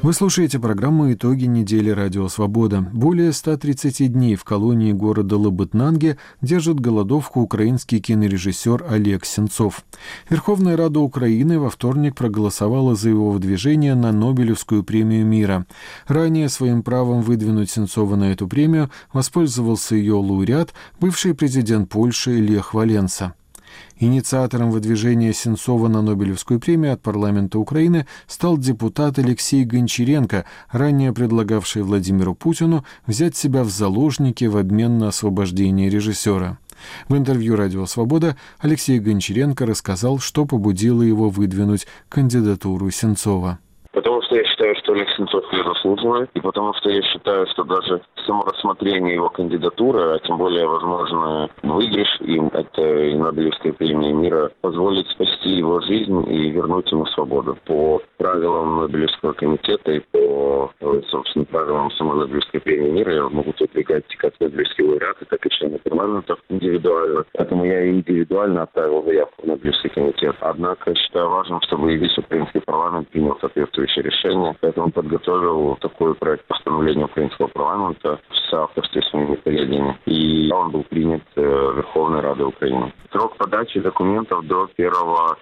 Вы слушаете программу «Итоги недели Радио Свобода». Более 130 дней в колонии города Лабытнанге держит голодовку украинский кинорежиссер Олег Сенцов. Верховная Рада Украины во вторник проголосовала за его выдвижение на Нобелевскую премию мира. Ранее своим правом выдвинуть Сенцова на эту премию воспользовался ее лауреат, бывший президент Польши Лех Валенса. Инициатором выдвижения Сенцова на Нобелевскую премию от парламента Украины стал депутат Алексей Гончаренко, ранее предлагавший Владимиру Путину взять себя в заложники в обмен на освобождение режиссера. В интервью «Радио Свобода» Алексей Гончаренко рассказал, что побудило его выдвинуть кандидатуру Сенцова. Потому что я считаю, Олег Сенцов ее заслуживает, и потому что я считаю, что даже само рассмотрение его кандидатуры, а тем более, возможно, выигрыш им этой Нобелевской премии мира, позволит спасти его жизнь и вернуть ему свободу. По правилам Нобелевского комитета и по, собственно, правилам самой Нобелевской премии мира я могу выдвигать как Нобелевские лауреаты, так и члены парламента индивидуально. Поэтому я индивидуально отправил заявку в Нобелевский комитет. Однако считаю важным, чтобы и весь украинский парламент принял соответствующее решение. Поэтому подготовил такой проект постановления украинского парламента в соавторстве с моими коллегами. И он был принят э, Верховной Радой Украины. Срок подачи документов до 1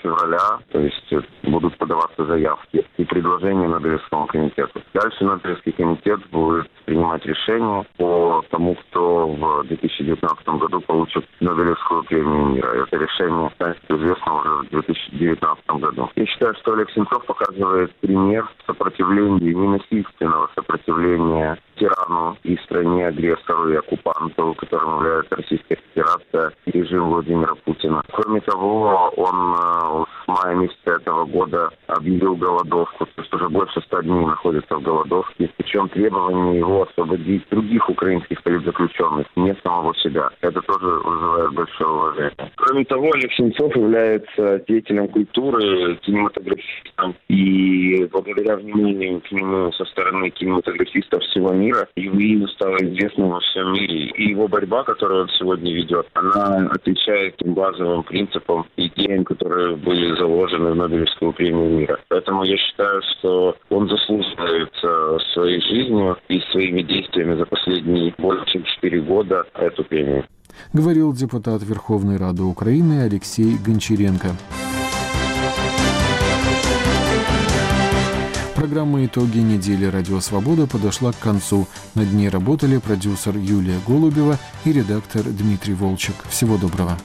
февраля, то есть э, будут подаваться заявки и предложения Нобелевскому комитету. Дальше Нобелевский комитет будет принимать решение по тому, кто в 2019 году получит Нобелевскую премию мира. Это решение станет известно уже в 2019 году. Я считаю, что Олег Сенцов показывает пример сопротивления, ненасильственного сопротивления тирану и стране-агрессору и оккупанту, которым является Российская Федерация и режим Владимира Путина. Кроме того, он э, с мая месяца этого года объявил голодовку, то есть уже больше ста дней находится в голодовке, причем требование его освободить других украинских политзаключенных, не самого себя. Это тоже вызывает большое уважение. Кроме того, Олег Сенцов является деятелем культуры, кинематографистом, и благодаря вниманию к нему со стороны кинематографистов всего мира мира, и стало известно во всем мире. И его борьба, которую он сегодня ведет, она отвечает тем базовым принципам, идеям, которые были заложены в Нобелевскую премию мира. Поэтому я считаю, что он заслуживает э, своей жизнью и своими действиями за последние более чем 4 года эту премию. Говорил депутат Верховной Рады Украины Алексей Гончаренко. Программа «Итоги недели Радио Свобода» подошла к концу. На дне работали продюсер Юлия Голубева и редактор Дмитрий Волчек. Всего доброго.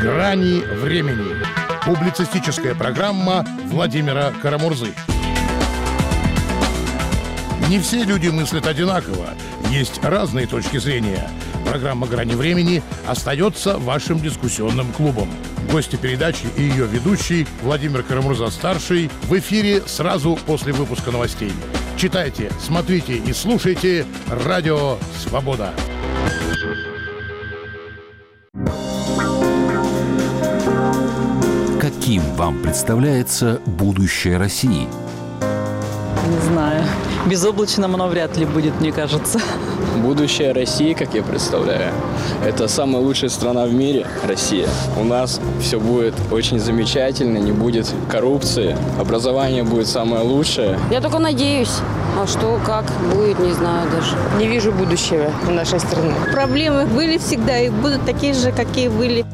«Грани времени» Публицистическая программа Владимира Карамурзы. Не все люди мыслят одинаково. Есть разные точки зрения. Программа «Грани времени» остается вашим дискуссионным клубом. Гости передачи и ее ведущий Владимир Карамурза-старший в эфире сразу после выпуска новостей. Читайте, смотрите и слушайте «Радио Свобода». Каким вам представляется будущее России? Не знаю. Безоблачным оно вряд ли будет, мне кажется. Будущее России, как я представляю, это самая лучшая страна в мире, Россия. У нас все будет очень замечательно, не будет коррупции, образование будет самое лучшее. Я только надеюсь. А что, как будет, не знаю даже. Не вижу будущего нашей страны. Проблемы были всегда и будут такие же, какие были.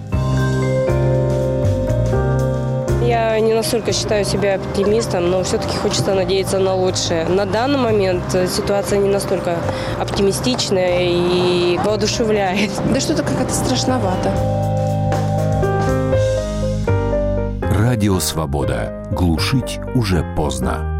Я не настолько считаю себя оптимистом, но все-таки хочется надеяться на лучшее. На данный момент ситуация не настолько оптимистичная и воодушевляет. Да что-то как-то страшновато. Радио «Свобода». Глушить уже поздно.